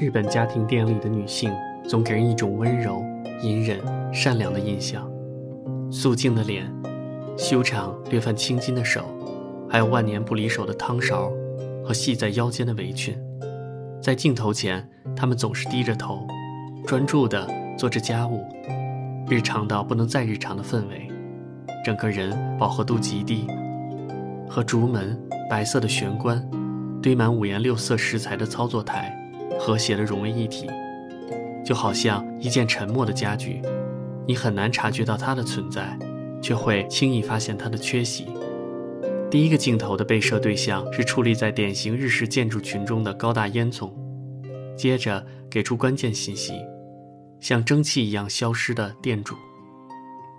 日本家庭店里的女性总给人一种温柔、隐忍、善良的印象。素净的脸，修长略泛青筋的手，还有万年不离手的汤勺和系在腰间的围裙。在镜头前，她们总是低着头，专注地做着家务，日常到不能再日常的氛围，整个人饱和度极低，和竹门、白色的玄关、堆满五颜六色石材的操作台。和谐的融为一体，就好像一件沉默的家具，你很难察觉到它的存在，却会轻易发现它的缺席。第一个镜头的被摄对象是矗立在典型日式建筑群中的高大烟囱，接着给出关键信息，像蒸汽一样消失的店主。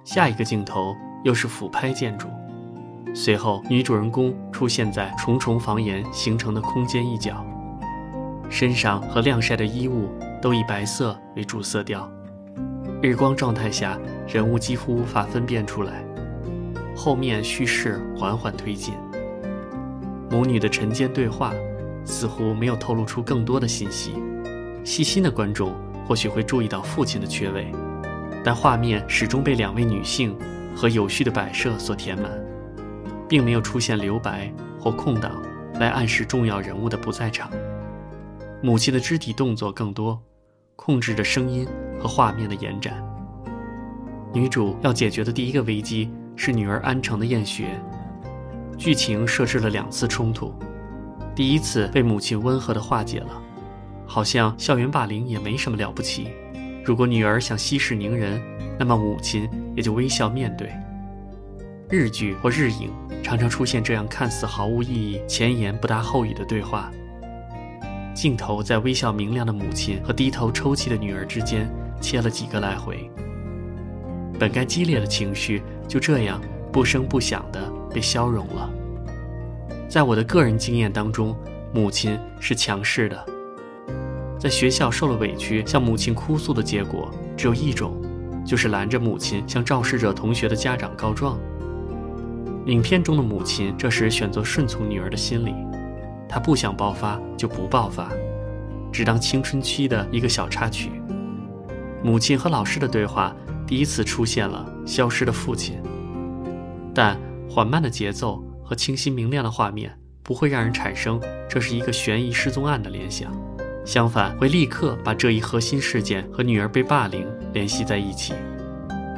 下一个镜头又是俯拍建筑，随后女主人公出现在重重房檐形成的空间一角。身上和晾晒的衣物都以白色为主色调，日光状态下人物几乎无法分辨出来。后面叙事缓缓推进，母女的晨间对话似乎没有透露出更多的信息。细心的观众或许会注意到父亲的缺位，但画面始终被两位女性和有序的摆设所填满，并没有出现留白或空档来暗示重要人物的不在场。母亲的肢体动作更多，控制着声音和画面的延展。女主要解决的第一个危机是女儿安城的厌学。剧情设置了两次冲突，第一次被母亲温和的化解了，好像校园霸凌也没什么了不起。如果女儿想息事宁人，那么母亲也就微笑面对。日剧或日影常常出现这样看似毫无意义、前言不搭后语的对话。镜头在微笑明亮的母亲和低头抽泣的女儿之间切了几个来回，本该激烈的情绪就这样不声不响地被消融了。在我的个人经验当中，母亲是强势的，在学校受了委屈向母亲哭诉的结果只有一种，就是拦着母亲向肇事者同学的家长告状。影片中的母亲这时选择顺从女儿的心理。他不想爆发就不爆发，只当青春期的一个小插曲。母亲和老师的对话第一次出现了消失的父亲，但缓慢的节奏和清晰明亮的画面不会让人产生这是一个悬疑失踪案的联想，相反会立刻把这一核心事件和女儿被霸凌联系在一起，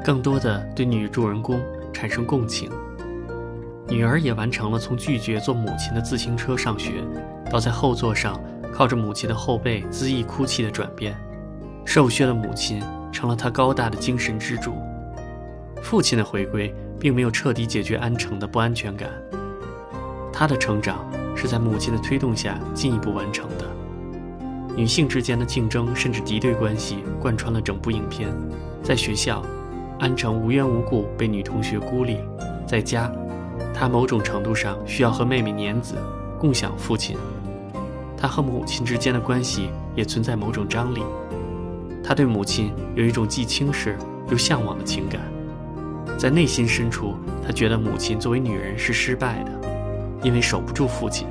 更多的对女主人公产生共情。女儿也完成了从拒绝坐母亲的自行车上学，到在后座上靠着母亲的后背恣意哭泣的转变。瘦削的母亲成了他高大的精神支柱。父亲的回归并没有彻底解决安城的不安全感。他的成长是在母亲的推动下进一步完成的。女性之间的竞争甚至敌对关系贯穿了整部影片。在学校，安城无缘无故被女同学孤立；在家。他某种程度上需要和妹妹年子共享父亲，他和母亲之间的关系也存在某种张力。他对母亲有一种既轻视又向往的情感，在内心深处，他觉得母亲作为女人是失败的，因为守不住父亲。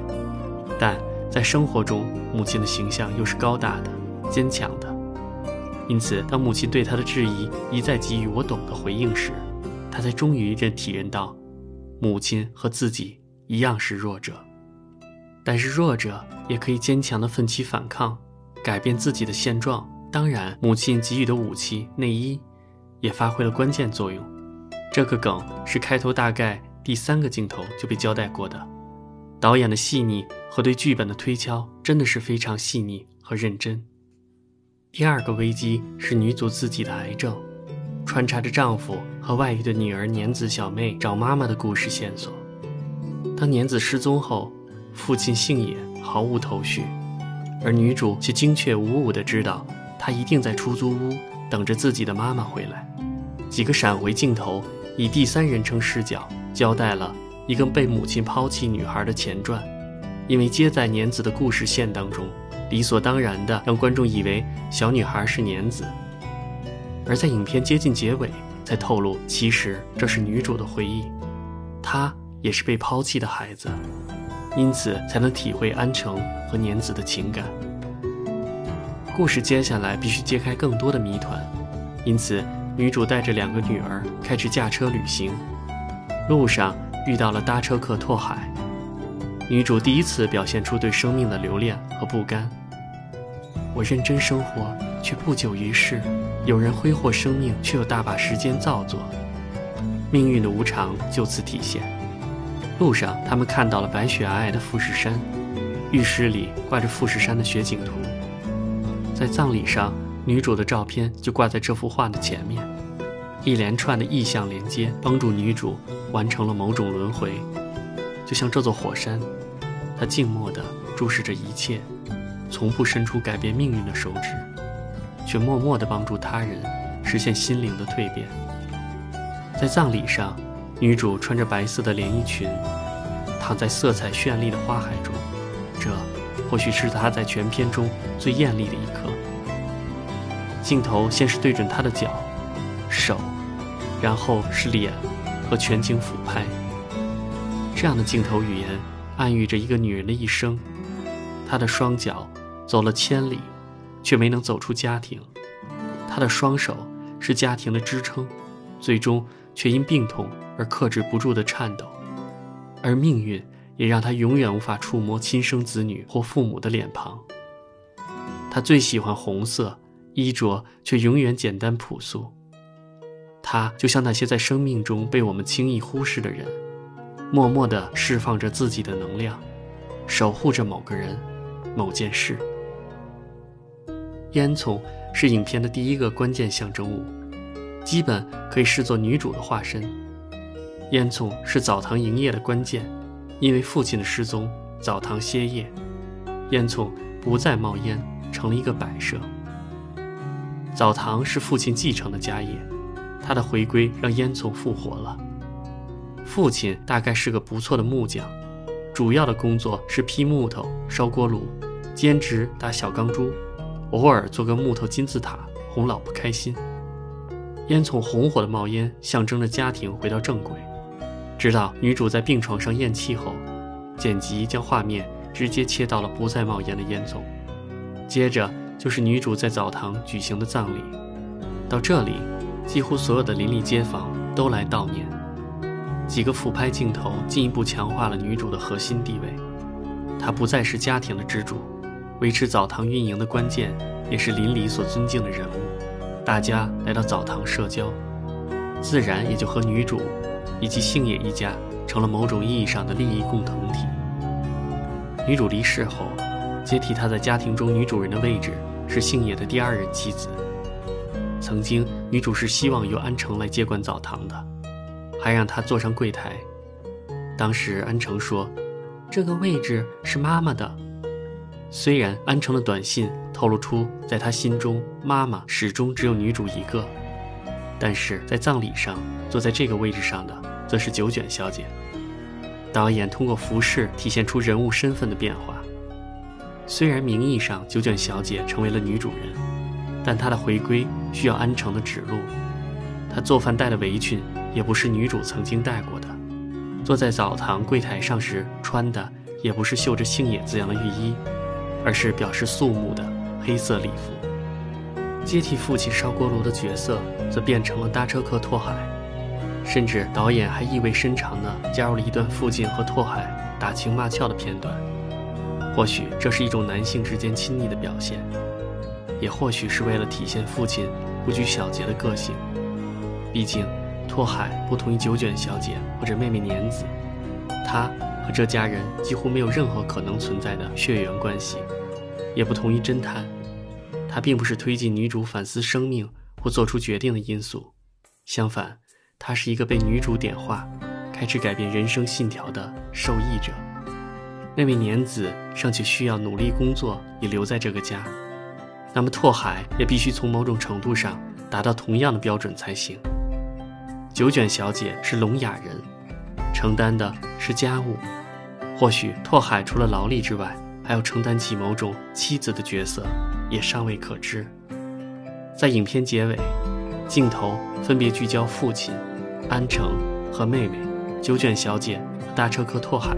但在生活中，母亲的形象又是高大的、坚强的。因此，当母亲对他的质疑一再给予我懂的回应时，他才终于认体认到。母亲和自己一样是弱者，但是弱者也可以坚强的奋起反抗，改变自己的现状。当然，母亲给予的武器内衣也发挥了关键作用。这个梗是开头大概第三个镜头就被交代过的。导演的细腻和对剧本的推敲真的是非常细腻和认真。第二个危机是女主自己的癌症。穿插着丈夫和外遇的女儿年子小妹找妈妈的故事线索。当年子失踪后，父亲姓野，毫无头绪，而女主却精确无误地知道，她一定在出租屋等着自己的妈妈回来。几个闪回镜头以第三人称视角交代了一个被母亲抛弃女孩的前传，因为接在年子的故事线当中，理所当然地让观众以为小女孩是年子。而在影片接近结尾，才透露，其实这是女主的回忆，她也是被抛弃的孩子，因此才能体会安城和年子的情感。故事接下来必须揭开更多的谜团，因此女主带着两个女儿开始驾车旅行。路上遇到了搭车客拓海，女主第一次表现出对生命的留恋和不甘。我认真生活，却不久于世；有人挥霍生命，却有大把时间造作。命运的无常就此体现。路上，他们看到了白雪皑皑的富士山，浴室里挂着富士山的雪景图。在葬礼上，女主的照片就挂在这幅画的前面。一连串的意象连接，帮助女主完成了某种轮回。就像这座火山，它静默地注视着一切。从不伸出改变命运的手指，却默默地帮助他人实现心灵的蜕变。在葬礼上，女主穿着白色的连衣裙，躺在色彩绚丽的花海中，这或许是她在全片中最艳丽的一刻。镜头先是对准她的脚、手，然后是脸和全景俯拍。这样的镜头语言暗喻着一个女人的一生，她的双脚。走了千里，却没能走出家庭。他的双手是家庭的支撑，最终却因病痛而克制不住的颤抖。而命运也让他永远无法触摸亲生子女或父母的脸庞。他最喜欢红色衣着，却永远简单朴素。他就像那些在生命中被我们轻易忽视的人，默默地释放着自己的能量，守护着某个人、某件事。烟囱是影片的第一个关键象征物，基本可以视作女主的化身。烟囱是澡堂营业的关键，因为父亲的失踪，澡堂歇业，烟囱不再冒烟，成了一个摆设。澡堂是父亲继承的家业，他的回归让烟囱复活了。父亲大概是个不错的木匠，主要的工作是劈木头、烧锅炉，兼职打小钢珠。偶尔做个木头金字塔哄老婆开心，烟囱红火的冒烟，象征着家庭回到正轨。直到女主在病床上咽气后，剪辑将画面直接切到了不再冒烟的烟囱。接着就是女主在澡堂举行的葬礼。到这里，几乎所有的邻里街坊都来悼念。几个俯拍镜头进一步强化了女主的核心地位，她不再是家庭的支柱。维持澡堂运营的关键，也是邻里所尊敬的人物。大家来到澡堂社交，自然也就和女主以及星野一家成了某种意义上的利益共同体。女主离世后，接替她在家庭中女主人的位置是星野的第二任妻子。曾经，女主是希望由安城来接管澡堂的，还让她坐上柜台。当时安城说：“这个位置是妈妈的。”虽然安城的短信透露出，在他心中，妈妈始终只有女主一个，但是在葬礼上坐在这个位置上的，则是九卷小姐。导演通过服饰体现出人物身份的变化。虽然名义上九卷小姐成为了女主人，但她的回归需要安城的指路。她做饭戴的围裙也不是女主曾经戴过的，坐在澡堂柜台上时穿的也不是绣着杏野字样的浴衣。而是表示肃穆的黑色礼服。接替父亲烧锅炉的角色，则变成了搭车客拓海，甚至导演还意味深长地加入了一段父亲和拓海打情骂俏的片段。或许这是一种男性之间亲昵的表现，也或许是为了体现父亲不拘小节的个性。毕竟，拓海不同于九卷小姐或者妹妹年子，他。和这家人几乎没有任何可能存在的血缘关系，也不同于侦探，他并不是推进女主反思生命或做出决定的因素，相反，他是一个被女主点化、开始改变人生信条的受益者。那位年子尚且需要努力工作以留在这个家，那么拓海也必须从某种程度上达到同样的标准才行。九卷小姐是聋哑人。承担的是家务，或许拓海除了劳力之外，还要承担起某种妻子的角色，也尚未可知。在影片结尾，镜头分别聚焦父亲安城和妹妹九卷小姐和大车客拓海。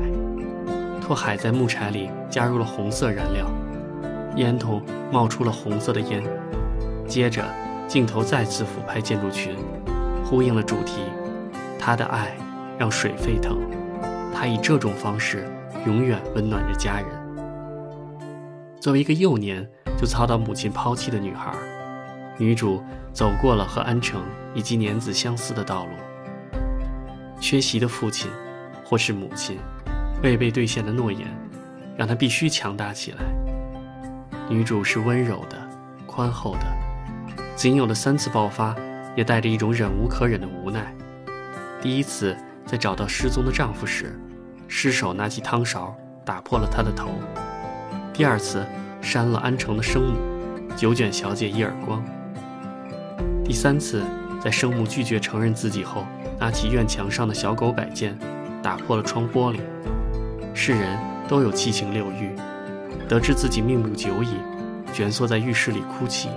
拓海在木柴里加入了红色燃料，烟筒冒出了红色的烟。接着，镜头再次俯拍建筑群，呼应了主题：他的爱让水沸腾。他以这种方式永远温暖着家人。作为一个幼年就遭到母亲抛弃的女孩，女主走过了和安城以及年子相似的道路。缺席的父亲，或是母亲，未被兑现的诺言，让她必须强大起来。女主是温柔的、宽厚的，仅有的三次爆发，也带着一种忍无可忍的无奈。第一次，在找到失踪的丈夫时。失手拿起汤勺打破了他的头。第二次扇了安城的生母九卷小姐一耳光。第三次在生母拒绝承认自己后，拿起院墙上的小狗摆件打破了窗玻璃。世人都有七情六欲，得知自己命不久矣，蜷缩在浴室里哭泣。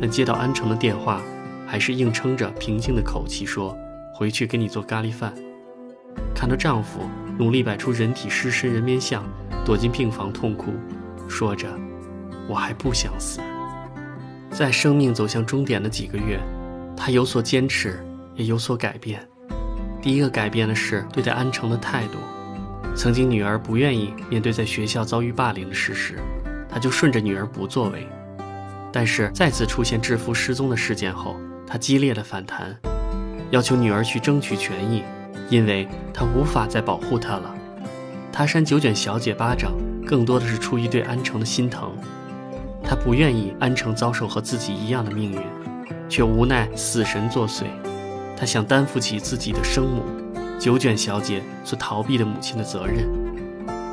但接到安城的电话，还是硬撑着平静的口气说：“回去给你做咖喱饭。”看到丈夫。努力摆出人体狮身人面像，躲进病房痛哭，说着：“我还不想死。”在生命走向终点的几个月，她有所坚持，也有所改变。第一个改变的是对待安城的态度。曾经女儿不愿意面对在学校遭遇霸凌的事实，她就顺着女儿不作为。但是再次出现制服失踪的事件后，她激烈的反弹，要求女儿去争取权益。因为他无法再保护她了，他扇九卷小姐巴掌，更多的是出于对安城的心疼。他不愿意安城遭受和自己一样的命运，却无奈死神作祟。他想担负起自己的生母九卷小姐所逃避的母亲的责任，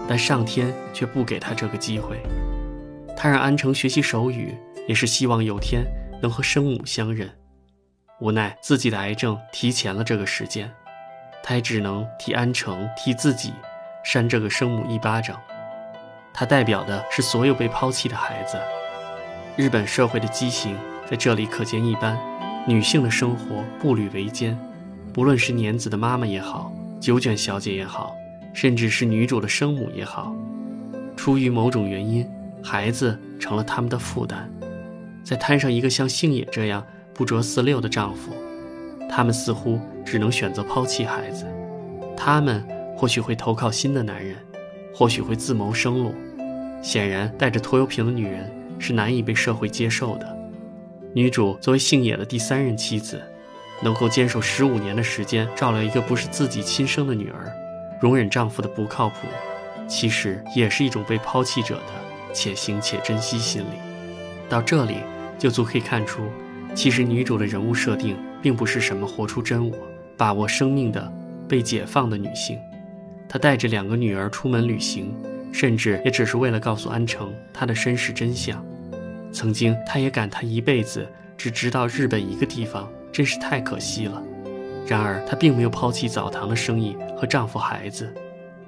但上天却不给他这个机会。他让安城学习手语，也是希望有天能和生母相认。无奈自己的癌症提前了这个时间。他只能替安城、替自己扇这个生母一巴掌。他代表的是所有被抛弃的孩子。日本社会的畸形在这里可见一斑。女性的生活步履维艰，不论是年子的妈妈也好，九卷小姐也好，甚至是女主的生母也好，出于某种原因，孩子成了他们的负担。再摊上一个像杏野这样不着四六的丈夫。他们似乎只能选择抛弃孩子，他们或许会投靠新的男人，或许会自谋生路。显然，带着拖油瓶的女人是难以被社会接受的。女主作为杏野的第三任妻子，能够坚守十五年的时间照料一个不是自己亲生的女儿，容忍丈夫的不靠谱，其实也是一种被抛弃者的且行且珍惜心理。到这里，就足可以看出。其实女主的人物设定并不是什么活出真我、把握生命的被解放的女性，她带着两个女儿出门旅行，甚至也只是为了告诉安城她的身世真相。曾经，她也感叹一辈子只知道日本一个地方，真是太可惜了。然而，她并没有抛弃澡堂的生意和丈夫孩子，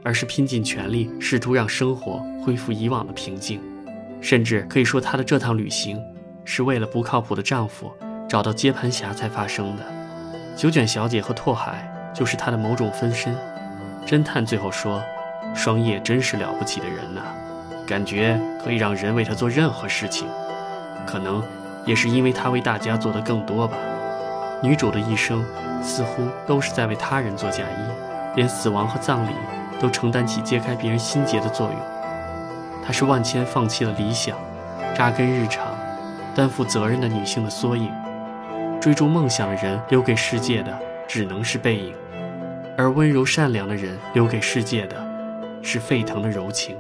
而是拼尽全力试图让生活恢复以往的平静，甚至可以说，她的这趟旅行。是为了不靠谱的丈夫找到接盘侠才发生的。九卷小姐和拓海就是她的某种分身。侦探最后说：“双叶真是了不起的人呐，感觉可以让人为他做任何事情。可能也是因为他为大家做的更多吧。”女主的一生似乎都是在为他人做嫁衣，连死亡和葬礼都承担起揭开别人心结的作用。她是万千放弃了理想，扎根日常。担负责任的女性的缩影，追逐梦想的人留给世界的只能是背影，而温柔善良的人留给世界的是沸腾的柔情。